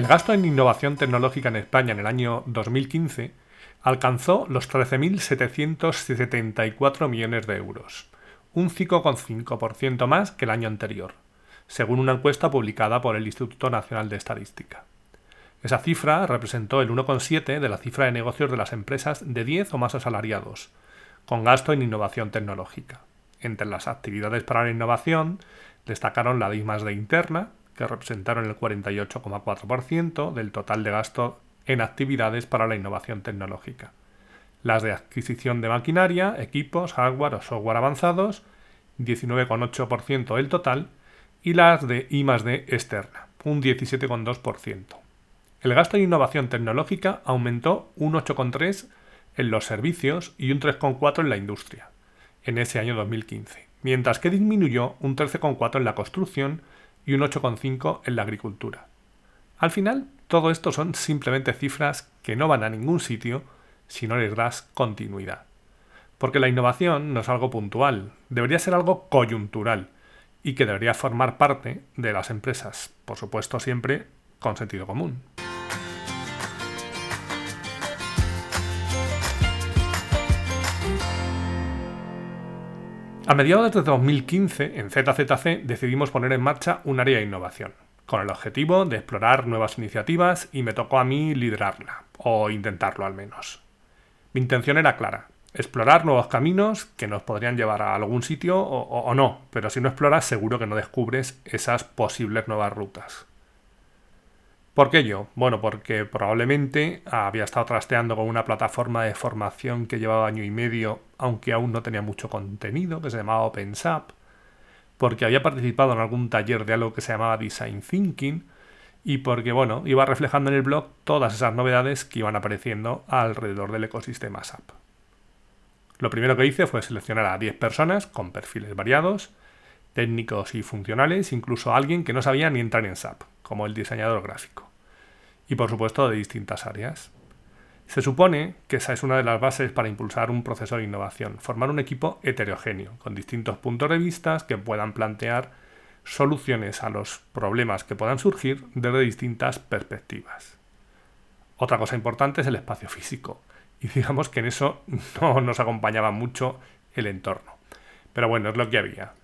El gasto en innovación tecnológica en España en el año 2015 alcanzó los 13.774 millones de euros, un 5,5% más que el año anterior, según una encuesta publicada por el Instituto Nacional de Estadística. Esa cifra representó el 1,7 de la cifra de negocios de las empresas de 10 o más asalariados, con gasto en innovación tecnológica. Entre las actividades para la innovación destacaron la de I+D interna, que representaron el 48,4% del total de gasto en actividades para la innovación tecnológica. Las de adquisición de maquinaria, equipos, hardware o software avanzados, 19,8% del total, y las de I+D externa, un 17,2%. El gasto en innovación tecnológica aumentó un 8,3% en los servicios y un 3,4% en la industria, en ese año 2015, mientras que disminuyó un 13,4% en la construcción y un 8,5 en la agricultura. Al final, todo esto son simplemente cifras que no van a ningún sitio si no les das continuidad. Porque la innovación no es algo puntual, debería ser algo coyuntural y que debería formar parte de las empresas, por supuesto siempre con sentido común. A mediados de 2015, en ZZC decidimos poner en marcha un área de innovación, con el objetivo de explorar nuevas iniciativas y me tocó a mí liderarla, o intentarlo al menos. Mi intención era clara, explorar nuevos caminos que nos podrían llevar a algún sitio o, o, no, pero si no exploras seguro que no descubres esas posibles nuevas rutas. ¿Por qué yo? Bueno, porque probablemente había estado trasteando con una plataforma de formación que llevaba año y medio, aunque aún no tenía mucho contenido, que se llamaba OpenSAP, porque había participado en algún taller de algo que se llamaba Design Thinking, y porque, bueno, iba reflejando en el blog todas esas novedades que iban apareciendo alrededor del ecosistema SAP. Lo primero que hice fue seleccionar a 10 personas con perfiles variados, técnicos y funcionales, incluso alguien que no sabía ni entrar en SAP, como el diseñador gráfico y por supuesto de distintas áreas. Se supone que esa es una de las bases para impulsar un proceso de innovación, formar un equipo heterogéneo, con distintos puntos de vista que puedan plantear soluciones a los problemas que puedan surgir desde distintas perspectivas. Otra cosa importante es el espacio físico, y digamos que en eso no nos acompañaba mucho el entorno. Pero bueno, es lo que había.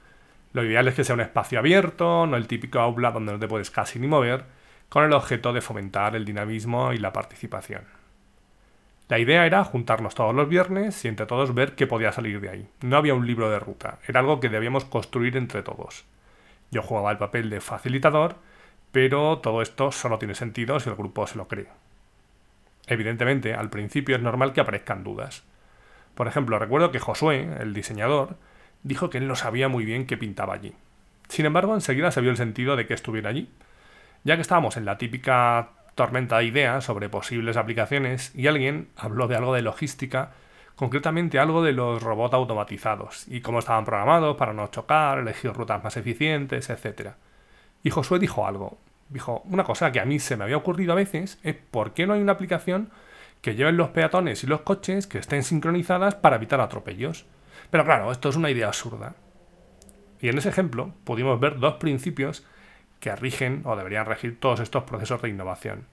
Lo ideal es que sea un espacio abierto, no el típico aula donde no te puedes casi ni mover, con el objeto de fomentar el dinamismo y la participación. La idea era juntarnos todos los viernes y entre todos ver qué podía salir de ahí. No había un libro de ruta, era algo que debíamos construir entre todos. Yo jugaba el papel de facilitador, pero todo esto solo tiene sentido si el grupo se lo cree. Evidentemente, al principio es normal que aparezcan dudas. Por ejemplo, recuerdo que Josué, el diseñador, dijo que él no sabía muy bien qué pintaba allí. Sin embargo, enseguida se vio el sentido de que estuviera allí, ya que estábamos en la típica tormenta de ideas sobre posibles aplicaciones y alguien habló de algo de logística, concretamente algo de los robots automatizados y cómo estaban programados para no chocar, elegir rutas más eficientes, etc. Y Josué dijo algo. Dijo, una cosa que a mí se me había ocurrido a veces es por qué no hay una aplicación que lleven los peatones y los coches que estén sincronizadas para evitar atropellos. Pero claro, esto es una idea absurda. Y en ese ejemplo pudimos ver dos principios que rigen o deberían regir todos estos procesos de innovación.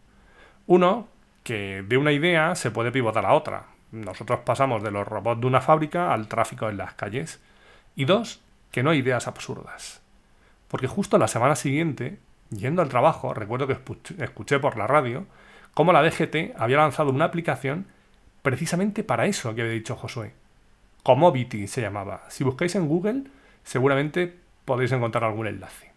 Uno, que de una idea se puede pivotar a otra. Nosotros pasamos de los robots de una fábrica al tráfico en las calles. Y dos, que no hay ideas absurdas. Porque justo la semana siguiente, yendo al trabajo, recuerdo que escuché por la radio cómo la DGT había lanzado una aplicación precisamente para eso que había dicho Josué. Comovity se llamaba. Si buscáis en Google, seguramente podéis encontrar algún enlace.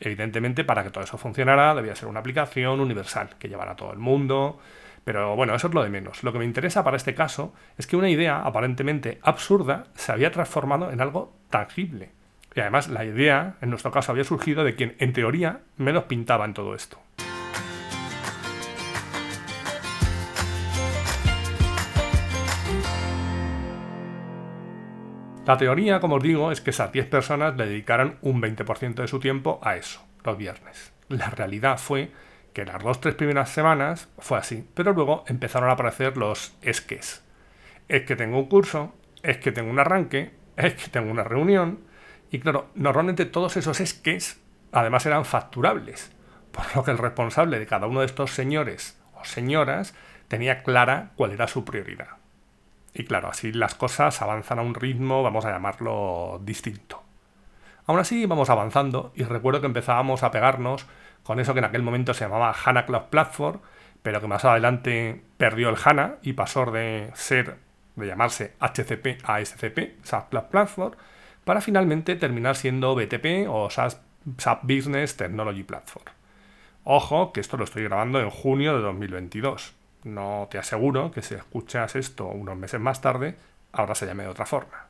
Evidentemente, para que todo eso funcionara, debía ser una aplicación universal, que llevara a todo el mundo. Pero bueno, eso es lo de menos. Lo que me interesa para este caso es que una idea aparentemente absurda se había transformado en algo tangible. Y además la idea, en nuestro caso, había surgido de quien, en teoría, menos pintaba en todo esto. La teoría, como os digo, es que esas 10 personas le dedicaran un 20% de su tiempo a eso, los viernes. La realidad fue que las dos tres primeras semanas fue así, pero luego empezaron a aparecer los esques. Es que tengo un curso, es que tengo un arranque, es que tengo una reunión, y claro, normalmente todos esos esques además eran facturables, por lo que el responsable de cada uno de estos señores o señoras tenía clara cuál era su prioridad. Y claro, así las cosas avanzan a un ritmo, vamos a llamarlo distinto. Aún así vamos avanzando y recuerdo que empezábamos a pegarnos con eso que en aquel momento se llamaba HANA Cloud Platform, pero que más adelante perdió el HANA y pasó de ser, de llamarse HCP a SCP, SAP Cloud Platform, para finalmente terminar siendo BTP o SAP Business Technology Platform. Ojo, que esto lo estoy grabando en junio de 2022. No te aseguro que si escuchas esto unos meses más tarde, ahora se llame de otra forma.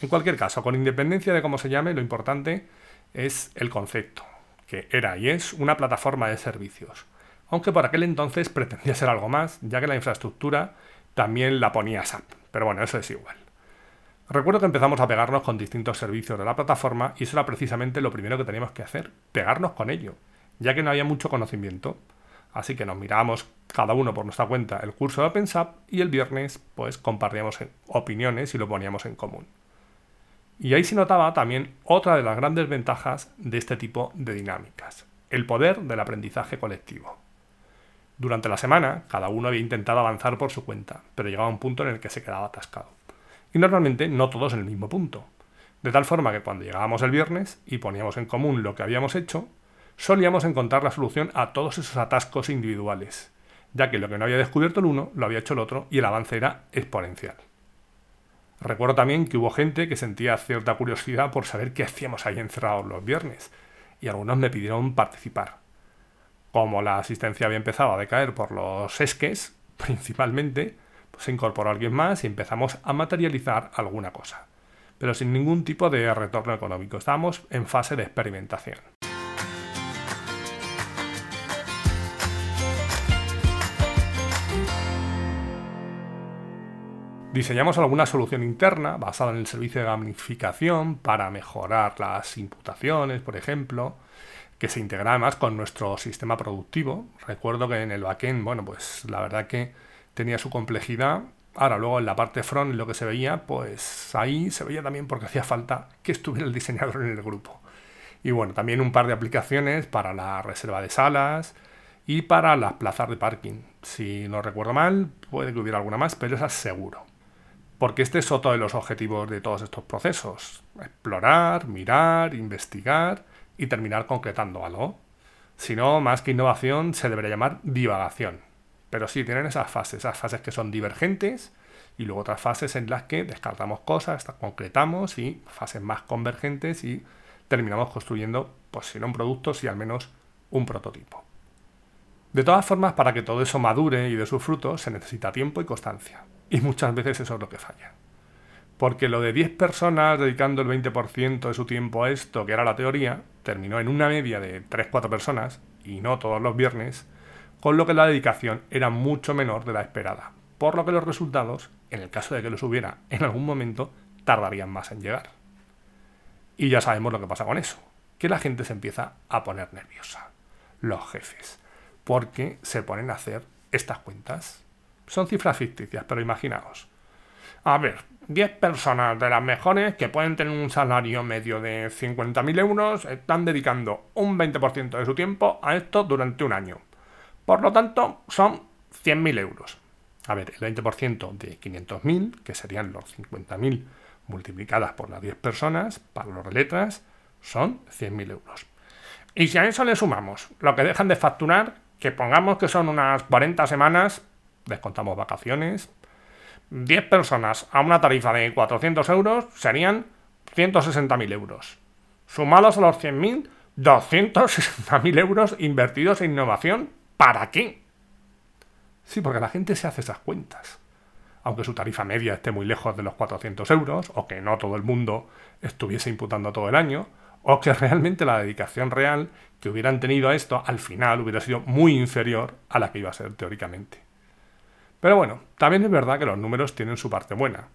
En cualquier caso, con independencia de cómo se llame, lo importante es el concepto, que era y es una plataforma de servicios, aunque por aquel entonces pretendía ser algo más, ya que la infraestructura también la ponía SAP, pero bueno, eso es igual. Recuerdo que empezamos a pegarnos con distintos servicios de la plataforma y eso era precisamente lo primero que teníamos que hacer, pegarnos con ello, ya que no había mucho conocimiento. Así que nos mirábamos cada uno por nuestra cuenta el curso de OpenSAP y el viernes pues compartíamos opiniones y lo poníamos en común. Y ahí se notaba también otra de las grandes ventajas de este tipo de dinámicas, el poder del aprendizaje colectivo. Durante la semana, cada uno había intentado avanzar por su cuenta, pero llegaba un punto en el que se quedaba atascado. Y normalmente no todos en el mismo punto. De tal forma que cuando llegábamos el viernes y poníamos en común lo que habíamos hecho, solíamos encontrar la solución a todos esos atascos individuales, ya que lo que no había descubierto el uno lo había hecho el otro y el avance era exponencial. Recuerdo también que hubo gente que sentía cierta curiosidad por saber qué hacíamos ahí encerrados los viernes, y algunos me pidieron participar. Como la asistencia había empezado a decaer por los esques, principalmente, pues se incorporó alguien más y empezamos a materializar alguna cosa, pero sin ningún tipo de retorno económico. Estábamos en fase de experimentación. Diseñamos alguna solución interna basada en el servicio de gamificación para mejorar las imputaciones, por ejemplo, que se integra además con nuestro sistema productivo. Recuerdo que en el backend, bueno, pues la verdad que tenía su complejidad. Ahora, luego en la parte front, lo que se veía, pues ahí se veía también porque hacía falta que estuviera el diseñador en el grupo. Y bueno, también un par de aplicaciones para la reserva de salas y para las plazas de parking. Si no recuerdo mal, puede que hubiera alguna más, pero esa seguro. Porque este es otro de los objetivos de todos estos procesos. Explorar, mirar, investigar y terminar concretando algo. Si no, más que innovación, se debería llamar divagación. Pero sí, tienen esas fases, esas fases que son divergentes y luego otras fases en las que descartamos cosas, concretamos y fases más convergentes y terminamos construyendo, pues si no un producto, si al menos un prototipo. De todas formas, para que todo eso madure y dé sus frutos, se necesita tiempo y constancia. Y muchas veces eso es lo que falla. Porque lo de 10 personas dedicando el 20% de su tiempo a esto, que era la teoría, terminó en una media de 3-4 personas, y no todos los viernes, con lo que la dedicación era mucho menor de la esperada. Por lo que los resultados, en el caso de que los hubiera en algún momento, tardarían más en llegar. Y ya sabemos lo que pasa con eso, que la gente se empieza a poner nerviosa. Los jefes. Porque se ponen a hacer estas cuentas son cifras ficticias, pero imaginaos. A ver, 10 personas de las mejores que pueden tener un salario medio de 50.000 euros están dedicando un 20% de su tiempo a esto durante un año. Por lo tanto, son 100.000 euros. A ver, el 20% de 500.000, que serían los 50.000 multiplicadas por las 10 personas, para los letras, son 100.000 euros. Y si a eso le sumamos lo que dejan de facturar, que pongamos que son unas 40 semanas, descontamos vacaciones. 10 personas a una tarifa de 400 euros serían 160.000 euros. Sumados a los 100.000, 260.000 euros invertidos en innovación. ¿Para qué? Sí, porque la gente se hace esas cuentas. Aunque su tarifa media esté muy lejos de los 400 euros, o que no todo el mundo estuviese imputando todo el año, o que realmente la dedicación real que hubieran tenido a esto al final hubiera sido muy inferior a la que iba a ser teóricamente. Pero bueno, también es verdad que los números tienen su parte buena.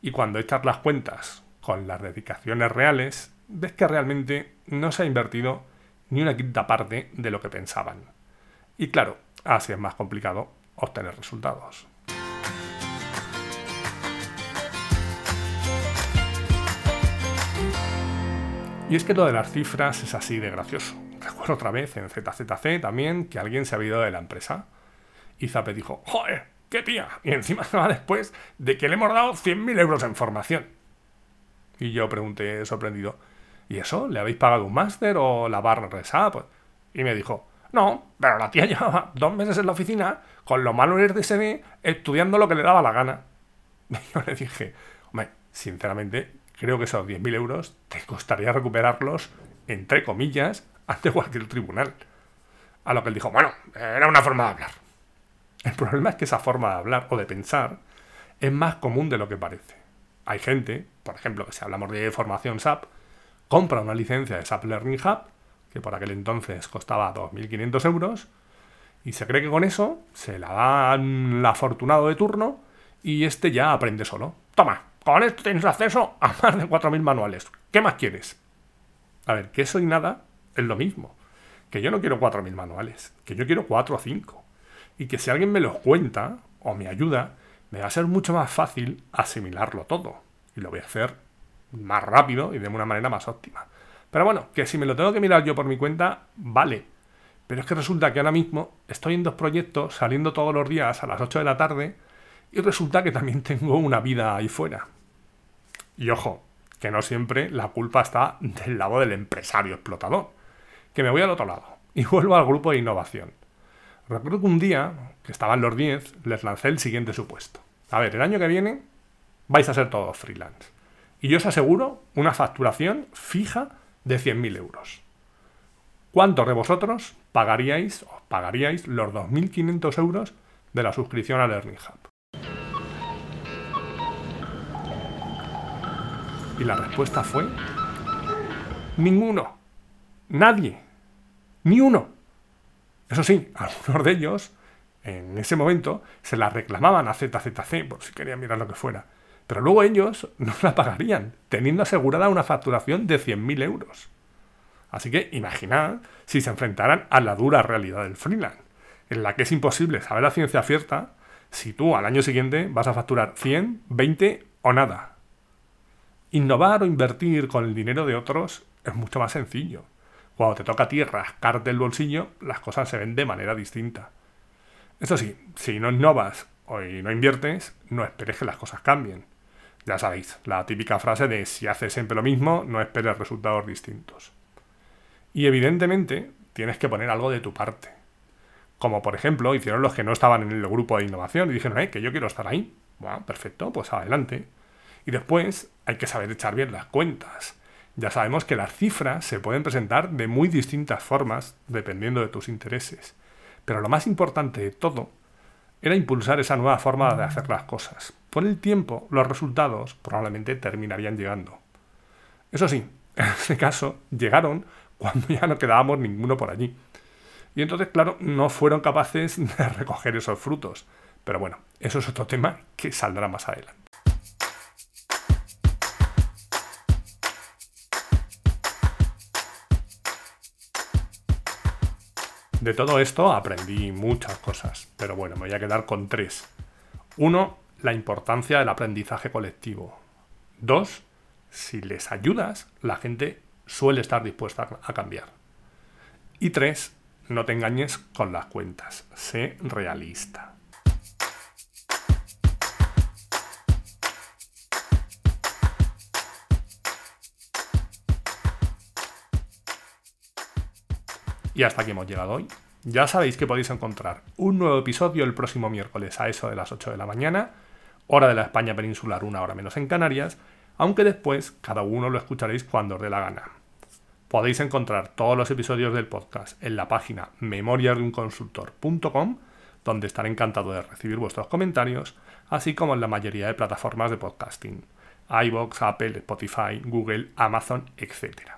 Y cuando echas las cuentas con las dedicaciones reales, ves que realmente no se ha invertido ni una quinta parte de lo que pensaban. Y claro, así es más complicado obtener resultados. Y es que lo de las cifras es así de gracioso. Recuerdo otra vez en ZZC también que alguien se ha ido de la empresa. Y Zape dijo, ¡joder! ¡Qué tía! Y encima se va después de que le hemos dado 100.000 euros en formación. Y yo pregunté sorprendido, ¿y eso? ¿Le habéis pagado un máster o la barra resap? Y me dijo, no, pero la tía llevaba dos meses en la oficina con los manuales de SD estudiando lo que le daba la gana. Y yo le dije, hombre, sinceramente, creo que esos 10.000 euros te costaría recuperarlos, entre comillas, ante cualquier tribunal. A lo que él dijo, bueno, era una forma de hablar. El problema es que esa forma de hablar o de pensar es más común de lo que parece. Hay gente, por ejemplo, que si hablamos de formación SAP, compra una licencia de SAP Learning Hub, que por aquel entonces costaba 2.500 euros, y se cree que con eso se la dan la afortunado de turno y este ya aprende solo. Toma, con esto tienes acceso a más de 4.000 manuales. ¿Qué más quieres? A ver, que eso y nada es lo mismo. Que yo no quiero 4.000 manuales, que yo quiero 4 o 5. Y que si alguien me los cuenta o me ayuda, me va a ser mucho más fácil asimilarlo todo. Y lo voy a hacer más rápido y de una manera más óptima. Pero bueno, que si me lo tengo que mirar yo por mi cuenta, vale. Pero es que resulta que ahora mismo estoy en dos proyectos saliendo todos los días a las 8 de la tarde y resulta que también tengo una vida ahí fuera. Y ojo, que no siempre la culpa está del lado del empresario explotador. Que me voy al otro lado y vuelvo al grupo de innovación. Recuerdo que un día, que estaban los 10, les lancé el siguiente supuesto. A ver, el año que viene vais a ser todos freelance. Y yo os aseguro una facturación fija de 100.000 euros. ¿Cuántos de vosotros pagaríais, o pagaríais los 2.500 euros de la suscripción a Learning Hub? Y la respuesta fue, ninguno, nadie, ni uno. Eso sí, algunos de ellos, en ese momento, se la reclamaban a ZZC por si querían mirar lo que fuera. Pero luego ellos no la pagarían, teniendo asegurada una facturación de 100.000 euros. Así que imaginad si se enfrentaran a la dura realidad del freelance, en la que es imposible saber la ciencia cierta si tú al año siguiente vas a facturar 100, 20 o nada. Innovar o invertir con el dinero de otros es mucho más sencillo. Cuando te toca a ti rascarte el bolsillo, las cosas se ven de manera distinta. Eso sí, si no innovas o no inviertes, no esperes que las cosas cambien. Ya sabéis, la típica frase de si haces siempre lo mismo, no esperes resultados distintos. Y evidentemente tienes que poner algo de tu parte. Como por ejemplo hicieron los que no estaban en el grupo de innovación y dijeron, eh, que yo quiero estar ahí. Bueno, perfecto, pues adelante. Y después hay que saber echar bien las cuentas. Ya sabemos que las cifras se pueden presentar de muy distintas formas dependiendo de tus intereses. Pero lo más importante de todo era impulsar esa nueva forma de hacer las cosas. Por el tiempo, los resultados probablemente terminarían llegando. Eso sí, en este caso, llegaron cuando ya no quedábamos ninguno por allí. Y entonces, claro, no fueron capaces de recoger esos frutos. Pero bueno, eso es otro tema que saldrá más adelante. De todo esto aprendí muchas cosas, pero bueno, me voy a quedar con tres. Uno, la importancia del aprendizaje colectivo. Dos, si les ayudas, la gente suele estar dispuesta a cambiar. Y tres, no te engañes con las cuentas, sé realista. Y hasta aquí hemos llegado hoy. Ya sabéis que podéis encontrar un nuevo episodio el próximo miércoles a eso de las 8 de la mañana, hora de la España peninsular, una hora menos en Canarias, aunque después cada uno lo escucharéis cuando os dé la gana. Podéis encontrar todos los episodios del podcast en la página memoriasdeunconsultor.com, donde estaré encantado de recibir vuestros comentarios, así como en la mayoría de plataformas de podcasting, iBox, Apple, Spotify, Google, Amazon, etc.